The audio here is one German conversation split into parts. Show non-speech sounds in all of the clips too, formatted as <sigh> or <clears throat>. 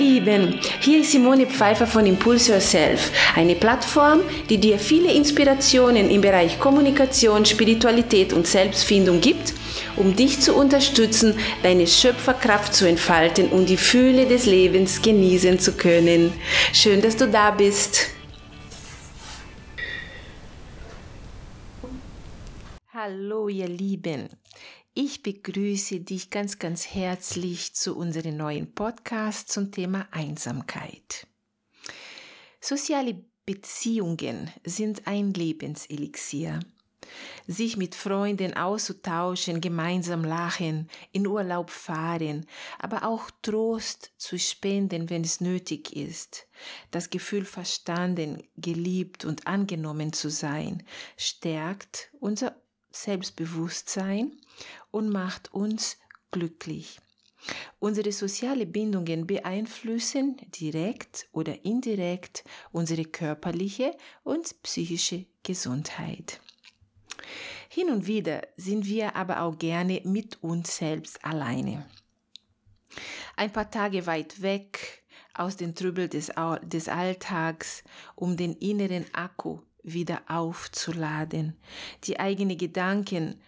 Lieben, hier ist Simone Pfeiffer von Impulse Yourself, eine Plattform, die dir viele Inspirationen im Bereich Kommunikation, Spiritualität und Selbstfindung gibt, um dich zu unterstützen, deine Schöpferkraft zu entfalten und die Fühle des Lebens genießen zu können. Schön, dass du da bist. Hallo ihr Lieben. Ich begrüße dich ganz, ganz herzlich zu unserem neuen Podcast zum Thema Einsamkeit. Soziale Beziehungen sind ein Lebenselixier. Sich mit Freunden auszutauschen, gemeinsam lachen, in Urlaub fahren, aber auch Trost zu spenden, wenn es nötig ist. Das Gefühl verstanden, geliebt und angenommen zu sein, stärkt unser Selbstbewusstsein und macht uns glücklich. Unsere sozialen Bindungen beeinflussen direkt oder indirekt unsere körperliche und psychische Gesundheit. Hin und wieder sind wir aber auch gerne mit uns selbst alleine. Ein paar Tage weit weg aus dem Trübel des, des Alltags, um den inneren Akku wieder aufzuladen, die eigenen Gedanken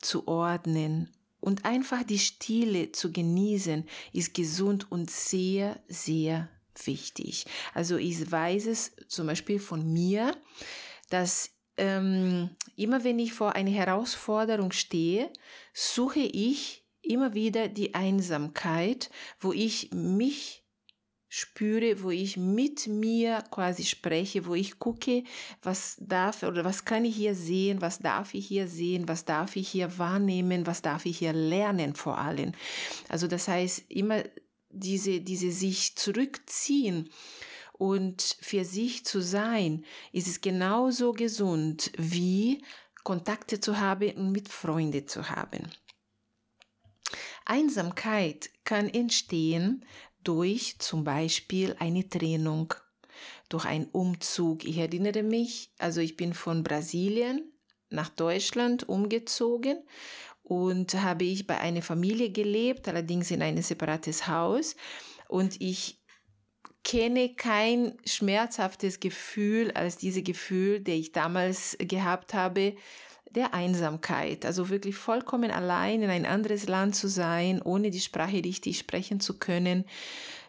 zu ordnen und einfach die Stille zu genießen, ist gesund und sehr, sehr wichtig. Also ich weiß es zum Beispiel von mir, dass ähm, immer wenn ich vor einer Herausforderung stehe, suche ich immer wieder die Einsamkeit, wo ich mich spüre, wo ich mit mir quasi spreche, wo ich gucke, was darf oder was kann ich hier sehen, was darf ich hier sehen, was darf ich hier wahrnehmen, was darf ich hier lernen vor allem. Also das heißt immer diese, diese sich zurückziehen und für sich zu sein, ist es genauso gesund wie Kontakte zu haben und mit Freunden zu haben. Einsamkeit kann entstehen, durch zum Beispiel eine Trennung, durch einen Umzug. Ich erinnere mich, also ich bin von Brasilien nach Deutschland umgezogen und habe ich bei einer Familie gelebt, allerdings in einem separates Haus und ich kenne kein schmerzhaftes Gefühl als dieses Gefühl, das ich damals gehabt habe, der Einsamkeit, also wirklich vollkommen allein in ein anderes Land zu sein, ohne die Sprache richtig sprechen zu können,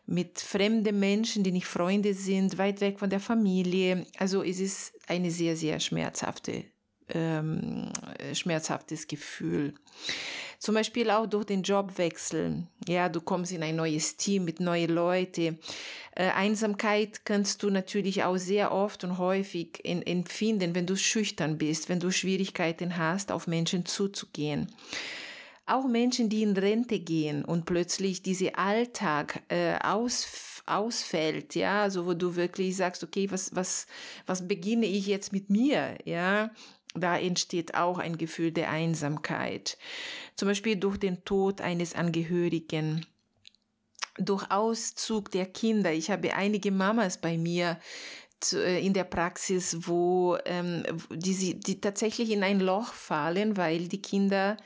mit fremden Menschen, die nicht Freunde sind, weit weg von der Familie. Also es ist eine sehr, sehr schmerzhafte, ähm, schmerzhaftes Gefühl. Zum Beispiel auch durch den Jobwechsel. Ja, du kommst in ein neues Team mit neuen Leuten. Äh, Einsamkeit kannst du natürlich auch sehr oft und häufig in, empfinden, wenn du schüchtern bist, wenn du Schwierigkeiten hast, auf Menschen zuzugehen. Auch Menschen, die in Rente gehen und plötzlich dieser Alltag äh, aus, ausfällt, ja, also wo du wirklich sagst, okay, was, was, was beginne ich jetzt mit mir, ja, da entsteht auch ein Gefühl der Einsamkeit. Zum Beispiel durch den Tod eines Angehörigen, durch Auszug der Kinder. Ich habe einige Mamas bei mir äh, in der Praxis, wo ähm, die, die tatsächlich in ein Loch fallen, weil die Kinder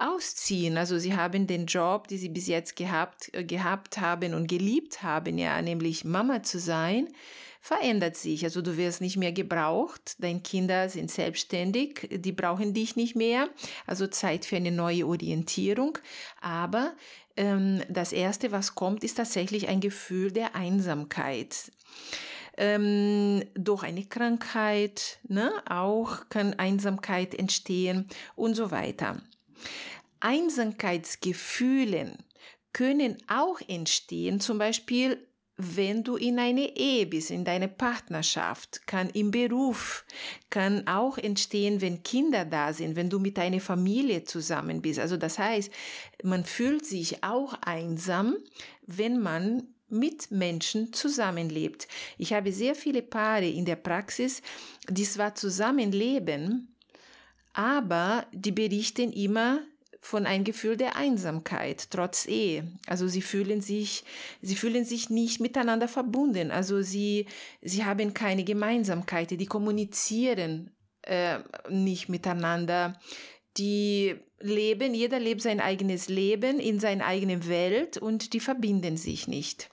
ausziehen. Also sie haben den Job, den sie bis jetzt gehabt, äh, gehabt haben und geliebt haben, ja, nämlich Mama zu sein, verändert sich. Also du wirst nicht mehr gebraucht, deine Kinder sind selbstständig, die brauchen dich nicht mehr. Also Zeit für eine neue Orientierung. Aber ähm, das Erste, was kommt, ist tatsächlich ein Gefühl der Einsamkeit. Ähm, durch eine Krankheit, ne, auch kann Einsamkeit entstehen und so weiter. Einsamkeitsgefühlen können auch entstehen, zum Beispiel wenn du in eine Ehe bist, in deine Partnerschaft, kann im Beruf, kann auch entstehen, wenn Kinder da sind, wenn du mit deiner Familie zusammen bist. Also das heißt, man fühlt sich auch einsam, wenn man mit Menschen zusammenlebt. Ich habe sehr viele Paare in der Praxis, die zwar zusammenleben, aber die berichten immer, von einem Gefühl der Einsamkeit, trotz Ehe. Also sie fühlen sich, sie fühlen sich nicht miteinander verbunden. Also sie, sie haben keine Gemeinsamkeit, die kommunizieren äh, nicht miteinander. Die leben, jeder lebt sein eigenes Leben in seiner eigenen Welt und die verbinden sich nicht.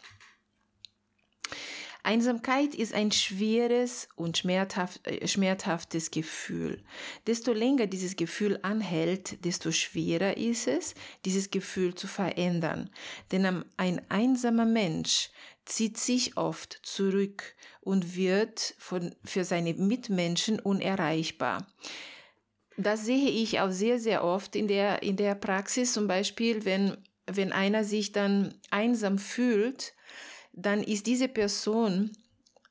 Einsamkeit ist ein schweres und schmerzhaft, äh, schmerzhaftes Gefühl. Desto länger dieses Gefühl anhält, desto schwerer ist es, dieses Gefühl zu verändern. Denn ein einsamer Mensch zieht sich oft zurück und wird von, für seine Mitmenschen unerreichbar. Das sehe ich auch sehr, sehr oft in der, in der Praxis, zum Beispiel, wenn, wenn einer sich dann einsam fühlt, dann ist diese Person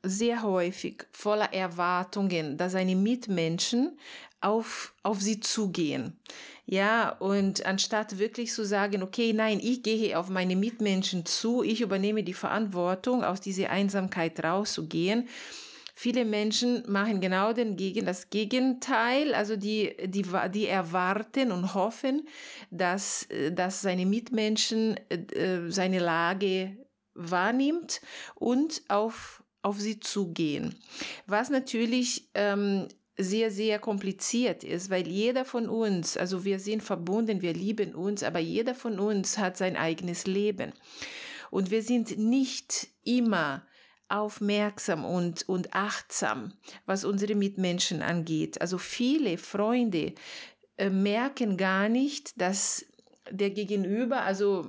sehr häufig voller Erwartungen, dass seine Mitmenschen auf, auf sie zugehen. Ja, und anstatt wirklich zu sagen, okay, nein, ich gehe auf meine Mitmenschen zu, ich übernehme die Verantwortung, aus dieser Einsamkeit rauszugehen, Viele Menschen machen genau den Gegen, das Gegenteil, also die, die, die erwarten und hoffen, dass, dass seine Mitmenschen äh, seine Lage wahrnimmt und auf, auf sie zugehen. Was natürlich ähm, sehr, sehr kompliziert ist, weil jeder von uns, also wir sind verbunden, wir lieben uns, aber jeder von uns hat sein eigenes Leben. Und wir sind nicht immer aufmerksam und, und achtsam, was unsere Mitmenschen angeht. Also viele Freunde äh, merken gar nicht, dass der Gegenüber, also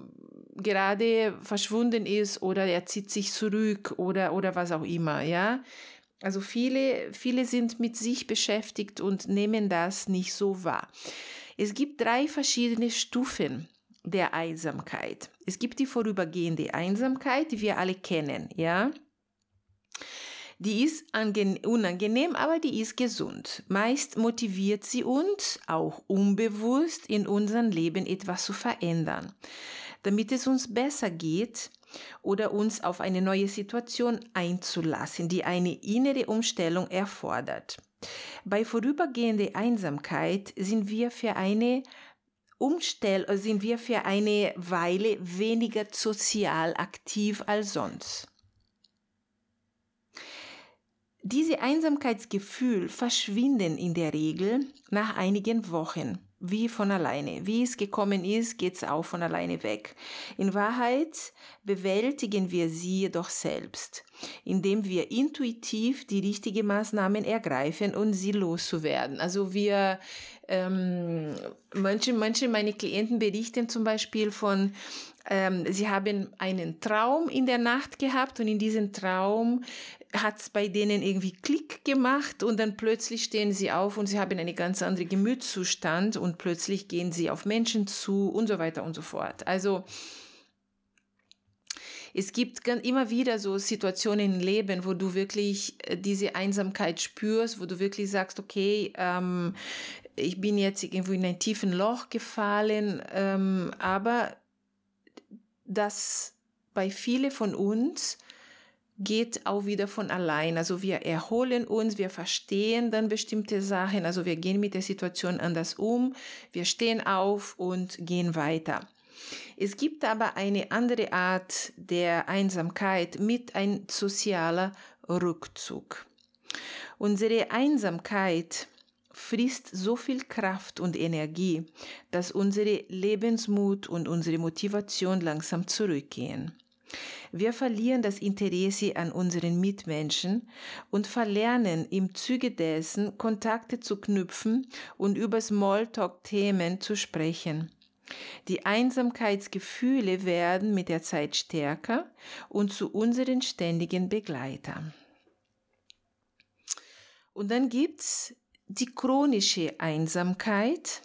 gerade verschwunden ist oder er zieht sich zurück oder, oder was auch immer, ja. Also viele, viele sind mit sich beschäftigt und nehmen das nicht so wahr. Es gibt drei verschiedene Stufen der Einsamkeit. Es gibt die vorübergehende Einsamkeit, die wir alle kennen, ja. Die ist unangenehm, aber die ist gesund. Meist motiviert sie uns, auch unbewusst, in unserem Leben etwas zu verändern damit es uns besser geht oder uns auf eine neue Situation einzulassen, die eine innere Umstellung erfordert. Bei vorübergehender Einsamkeit sind wir für eine Umstell sind wir für eine Weile weniger sozial aktiv als sonst. Diese Einsamkeitsgefühl verschwinden in der Regel nach einigen Wochen wie von alleine. Wie es gekommen ist, geht es auch von alleine weg. In Wahrheit bewältigen wir sie jedoch selbst, indem wir intuitiv die richtigen Maßnahmen ergreifen und sie loszuwerden. Also wir, ähm, manche, manche meine Klienten berichten zum Beispiel von ähm, sie haben einen Traum in der Nacht gehabt und in diesem Traum hat es bei denen irgendwie Klick gemacht und dann plötzlich stehen sie auf und sie haben einen ganz anderen Gemütszustand und plötzlich gehen sie auf Menschen zu und so weiter und so fort. Also es gibt immer wieder so Situationen im Leben, wo du wirklich äh, diese Einsamkeit spürst, wo du wirklich sagst, okay, ähm, ich bin jetzt irgendwo in ein tiefen Loch gefallen, ähm, aber das bei vielen von uns geht auch wieder von allein. Also wir erholen uns, wir verstehen dann bestimmte Sachen, also wir gehen mit der Situation anders um, wir stehen auf und gehen weiter. Es gibt aber eine andere Art der Einsamkeit mit ein sozialer Rückzug. Unsere Einsamkeit frisst so viel Kraft und Energie, dass unsere Lebensmut und unsere Motivation langsam zurückgehen. Wir verlieren das Interesse an unseren Mitmenschen und verlernen im Zuge dessen Kontakte zu knüpfen und über Smalltalk-Themen zu sprechen. Die Einsamkeitsgefühle werden mit der Zeit stärker und zu unseren ständigen Begleitern. Und dann gibt's die chronische Einsamkeit.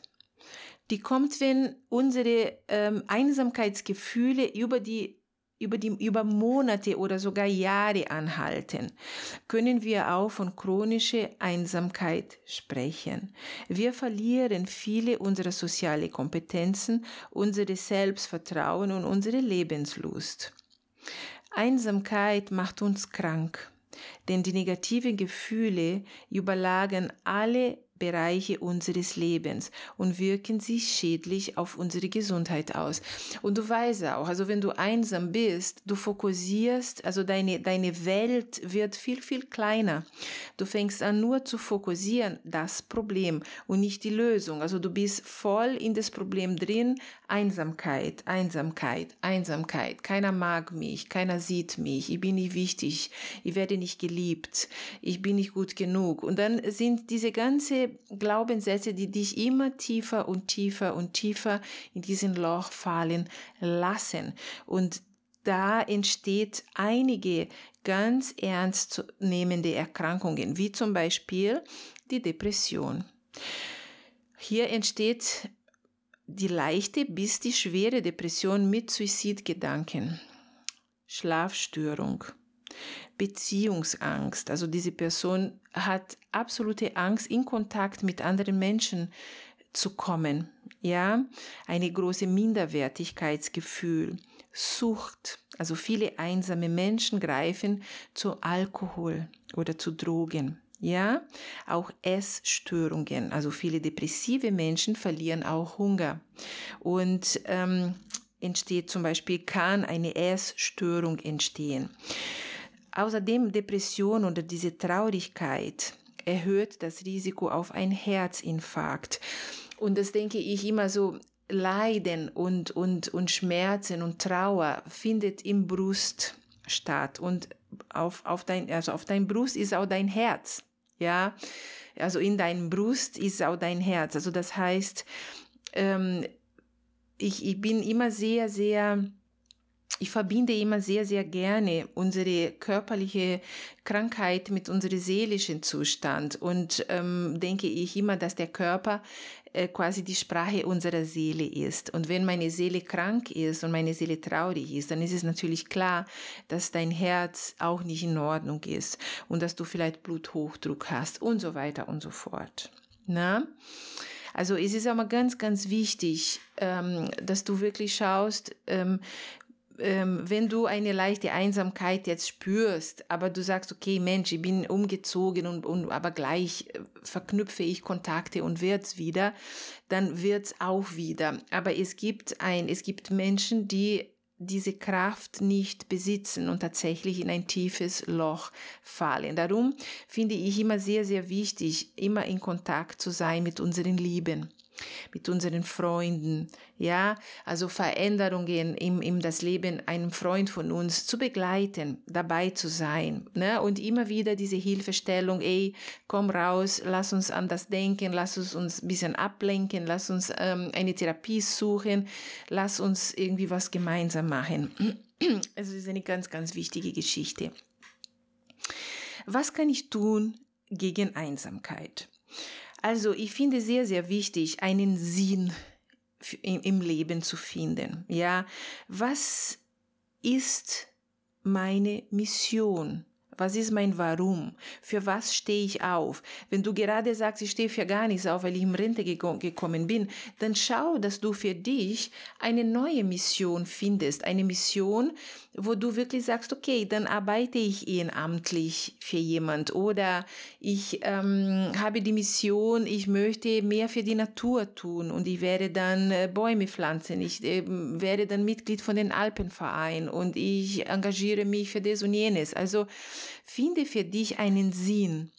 Die kommt, wenn unsere ähm, Einsamkeitsgefühle über die über, die, über Monate oder sogar Jahre anhalten, können wir auch von chronischer Einsamkeit sprechen. Wir verlieren viele unserer sozialen Kompetenzen, unser Selbstvertrauen und unsere Lebenslust. Einsamkeit macht uns krank, denn die negativen Gefühle überlagern alle Bereiche unseres Lebens und wirken sich schädlich auf unsere Gesundheit aus. Und du weißt auch, also wenn du einsam bist, du fokussierst, also deine, deine Welt wird viel, viel kleiner. Du fängst an nur zu fokussieren, das Problem und nicht die Lösung. Also du bist voll in das Problem drin, Einsamkeit, Einsamkeit, Einsamkeit. Keiner mag mich, keiner sieht mich, ich bin nicht wichtig, ich werde nicht geliebt, ich bin nicht gut genug. Und dann sind diese ganze Glaubenssätze, die dich immer tiefer und tiefer und tiefer in diesen Loch fallen lassen. Und da entsteht einige ganz ernst nehmende Erkrankungen, wie zum Beispiel die Depression. Hier entsteht die leichte bis die schwere Depression mit Suizidgedanken, Schlafstörung, Beziehungsangst. Also diese Person hat absolute Angst, in Kontakt mit anderen Menschen zu kommen. Ja, eine große Minderwertigkeitsgefühl, Sucht. Also viele einsame Menschen greifen zu Alkohol oder zu Drogen. Ja, auch Essstörungen. Also viele depressive Menschen verlieren auch Hunger. Und ähm, entsteht zum Beispiel, kann eine Essstörung entstehen. Außerdem Depression oder diese Traurigkeit erhöht das Risiko auf ein Herzinfarkt. Und das denke ich immer so, Leiden und, und, und Schmerzen und Trauer findet im Brust statt. Und auf, auf, dein, also auf dein Brust ist auch dein Herz. Ja, also in deinem Brust ist auch dein Herz. Also das heißt, ähm, ich, ich bin immer sehr, sehr ich verbinde immer sehr, sehr gerne unsere körperliche Krankheit mit unserem seelischen Zustand und ähm, denke ich immer, dass der Körper äh, quasi die Sprache unserer Seele ist. Und wenn meine Seele krank ist und meine Seele traurig ist, dann ist es natürlich klar, dass dein Herz auch nicht in Ordnung ist und dass du vielleicht Bluthochdruck hast und so weiter und so fort. Na? Also es ist aber ganz, ganz wichtig, ähm, dass du wirklich schaust, ähm, wenn du eine leichte Einsamkeit jetzt spürst, aber du sagst, okay, Mensch, ich bin umgezogen und, und aber gleich äh, verknüpfe ich Kontakte und wird's wieder, dann wird's auch wieder. Aber es gibt ein, es gibt Menschen, die diese Kraft nicht besitzen und tatsächlich in ein tiefes Loch fallen. Darum finde ich immer sehr, sehr wichtig, immer in Kontakt zu sein mit unseren Lieben mit unseren Freunden, ja, also Veränderungen im, im das Leben einem Freund von uns zu begleiten, dabei zu sein, ne, und immer wieder diese Hilfestellung, ey, komm raus, lass uns anders denken, lass uns uns ein bisschen ablenken, lass uns ähm, eine Therapie suchen, lass uns irgendwie was gemeinsam machen. Also, <clears throat> es ist eine ganz, ganz wichtige Geschichte. Was kann ich tun gegen Einsamkeit? Also ich finde sehr, sehr wichtig, einen Sinn im Leben zu finden. Ja, was ist meine Mission? Was ist mein Warum? Für was stehe ich auf? Wenn du gerade sagst, ich stehe für gar nichts auf, weil ich in Rente gekommen bin, dann schau, dass du für dich eine neue Mission findest. Eine Mission, wo du wirklich sagst, okay, dann arbeite ich ehrenamtlich für jemand oder ich ähm, habe die Mission, ich möchte mehr für die Natur tun und ich werde dann äh, Bäume pflanzen, ich äh, werde dann Mitglied von den Alpenverein und ich engagiere mich für das und jenes. Also finde für dich einen Sinn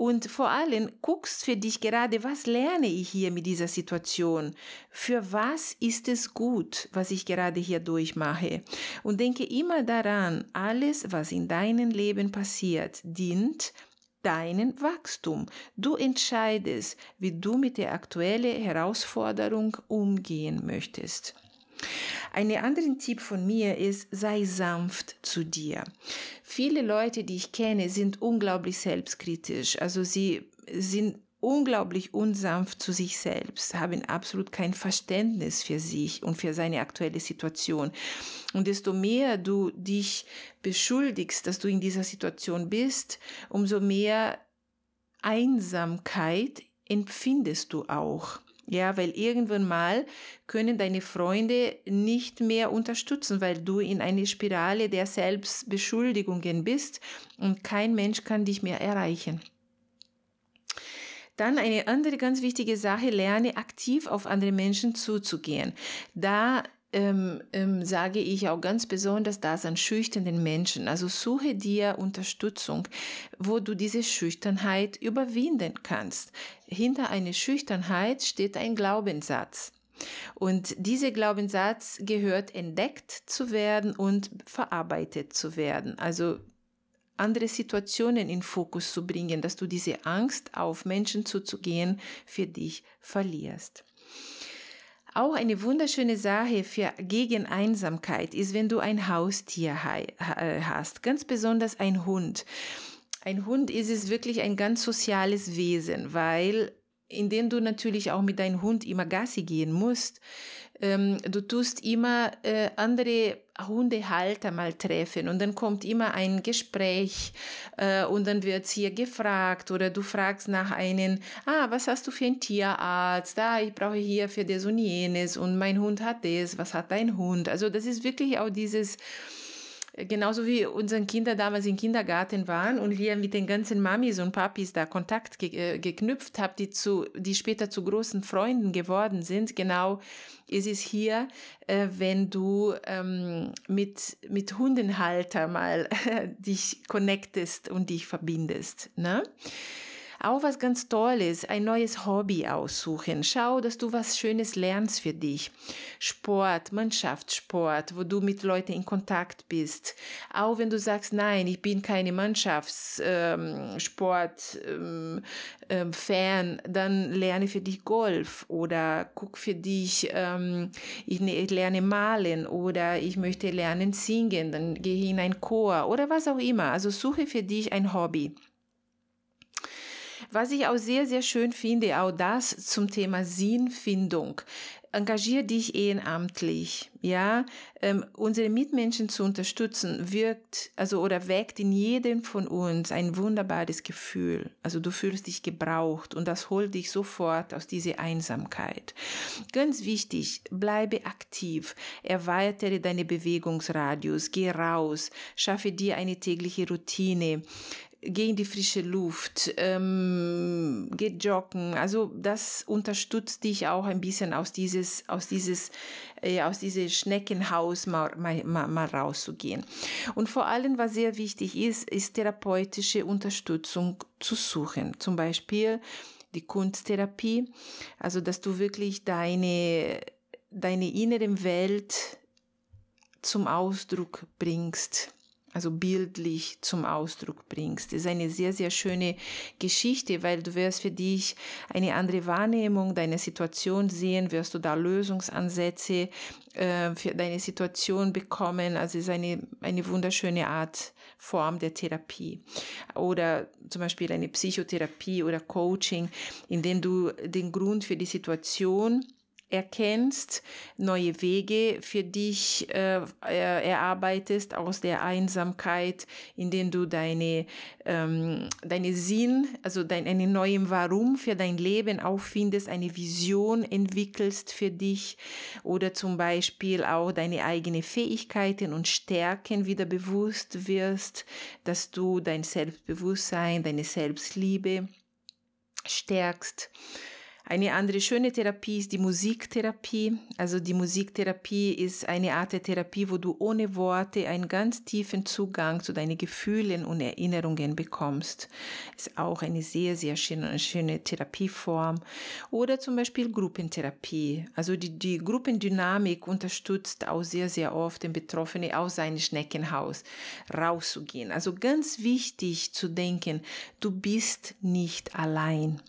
und vor allem guckst für dich gerade, was lerne ich hier mit dieser Situation? Für was ist es gut, was ich gerade hier durchmache? Und denke immer daran, alles, was in deinem Leben passiert, dient deinen Wachstum. Du entscheidest, wie du mit der aktuellen Herausforderung umgehen möchtest. Ein anderer Tipp von mir ist, sei sanft zu dir. Viele Leute, die ich kenne, sind unglaublich selbstkritisch. Also sie sind unglaublich unsanft zu sich selbst, haben absolut kein Verständnis für sich und für seine aktuelle Situation. Und desto mehr du dich beschuldigst, dass du in dieser Situation bist, umso mehr Einsamkeit empfindest du auch. Ja, weil irgendwann mal können deine Freunde nicht mehr unterstützen, weil du in eine Spirale der Selbstbeschuldigungen bist und kein Mensch kann dich mehr erreichen. Dann eine andere ganz wichtige Sache, lerne aktiv auf andere Menschen zuzugehen. Da ähm, ähm, sage ich auch ganz besonders das an schüchternen Menschen. Also suche dir Unterstützung, wo du diese Schüchternheit überwinden kannst. Hinter einer Schüchternheit steht ein Glaubenssatz. Und dieser Glaubenssatz gehört entdeckt zu werden und verarbeitet zu werden. Also andere Situationen in Fokus zu bringen, dass du diese Angst, auf Menschen zuzugehen, für dich verlierst. Auch eine wunderschöne Sache für gegen Einsamkeit ist, wenn du ein Haustier äh, hast, ganz besonders ein Hund. Ein Hund ist es wirklich ein ganz soziales Wesen, weil indem du natürlich auch mit deinem Hund immer Gassi gehen musst, ähm, du tust immer äh, andere Hundehalter mal treffen und dann kommt immer ein Gespräch äh, und dann wird hier gefragt oder du fragst nach einem, ah, was hast du für einen Tierarzt? Ah, ich brauche hier für das und jenes und mein Hund hat das, was hat dein Hund? Also das ist wirklich auch dieses, genauso wie unsere Kinder damals im Kindergarten waren und wir mit den ganzen Mamis und Papis da Kontakt ge äh, geknüpft haben, die, zu, die später zu großen Freunden geworden sind, genau ist es hier, äh, wenn du ähm, mit, mit Hundenhalter mal <laughs> dich connectest und dich verbindest. Ne? Auch was ganz Tolles, ein neues Hobby aussuchen. Schau, dass du was Schönes lernst für dich. Sport, Mannschaftssport, wo du mit Leuten in Kontakt bist. Auch wenn du sagst, nein, ich bin keine Mannschaftssport-Fan, ähm, ähm, dann lerne für dich Golf oder guck für dich, ähm, ich, ne, ich lerne malen oder ich möchte lernen singen, dann gehe in ein Chor oder was auch immer. Also suche für dich ein Hobby. Was ich auch sehr, sehr schön finde, auch das zum Thema Sinnfindung. Engagier dich ehrenamtlich, ja. Ähm, unsere Mitmenschen zu unterstützen wirkt, also oder weckt in jedem von uns ein wunderbares Gefühl. Also du fühlst dich gebraucht und das holt dich sofort aus dieser Einsamkeit. Ganz wichtig, bleibe aktiv, erweitere deine Bewegungsradius, geh raus, schaffe dir eine tägliche Routine, geh in die frische Luft, ähm, geh joggen. Also das unterstützt dich auch ein bisschen aus dieses, aus dieses, äh, aus dieses Schneckenhaus mal, mal, mal rauszugehen. Und vor allem, was sehr wichtig ist, ist therapeutische Unterstützung zu suchen. Zum Beispiel die Kunsttherapie, also dass du wirklich deine, deine innere Welt zum Ausdruck bringst also bildlich zum Ausdruck bringst. Das ist eine sehr, sehr schöne Geschichte, weil du wirst für dich eine andere Wahrnehmung deiner Situation sehen, wirst du da Lösungsansätze äh, für deine Situation bekommen. Also es ist eine, eine wunderschöne Art, Form der Therapie. Oder zum Beispiel eine Psychotherapie oder Coaching, in dem du den Grund für die Situation erkennst, neue Wege für dich äh, erarbeitest aus der Einsamkeit, indem du deine, ähm, deine Sinn, also dein, eine neue Warum für dein Leben auffindest, eine Vision entwickelst für dich oder zum Beispiel auch deine eigenen Fähigkeiten und Stärken wieder bewusst wirst, dass du dein Selbstbewusstsein, deine Selbstliebe stärkst eine andere schöne Therapie ist die Musiktherapie. Also die Musiktherapie ist eine Art der Therapie, wo du ohne Worte einen ganz tiefen Zugang zu deinen Gefühlen und Erinnerungen bekommst. Ist auch eine sehr, sehr schöne, schöne Therapieform. Oder zum Beispiel Gruppentherapie. Also die, die Gruppendynamik unterstützt auch sehr, sehr oft den Betroffenen aus seinem Schneckenhaus rauszugehen. Also ganz wichtig zu denken, du bist nicht allein.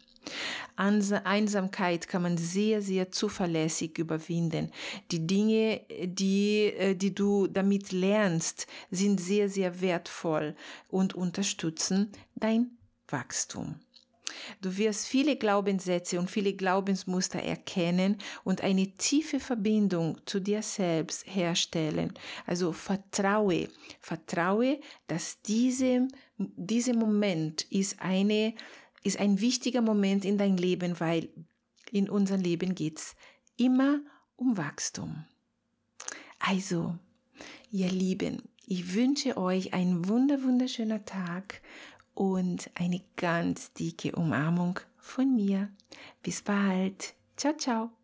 Einsamkeit kann man sehr, sehr zuverlässig überwinden. Die Dinge, die, äh, die du damit lernst, sind sehr, sehr wertvoll und unterstützen dein Wachstum. Du wirst viele Glaubenssätze und viele Glaubensmuster erkennen und eine tiefe Verbindung zu dir selbst herstellen. Also vertraue, vertraue, dass diese, dieser Moment ist eine ist ein wichtiger Moment in dein Leben, weil in unserem Leben geht's immer um Wachstum. Also, ihr Lieben, ich wünsche euch einen wunder wunderschöner Tag und eine ganz dicke Umarmung von mir. Bis bald. Ciao, ciao.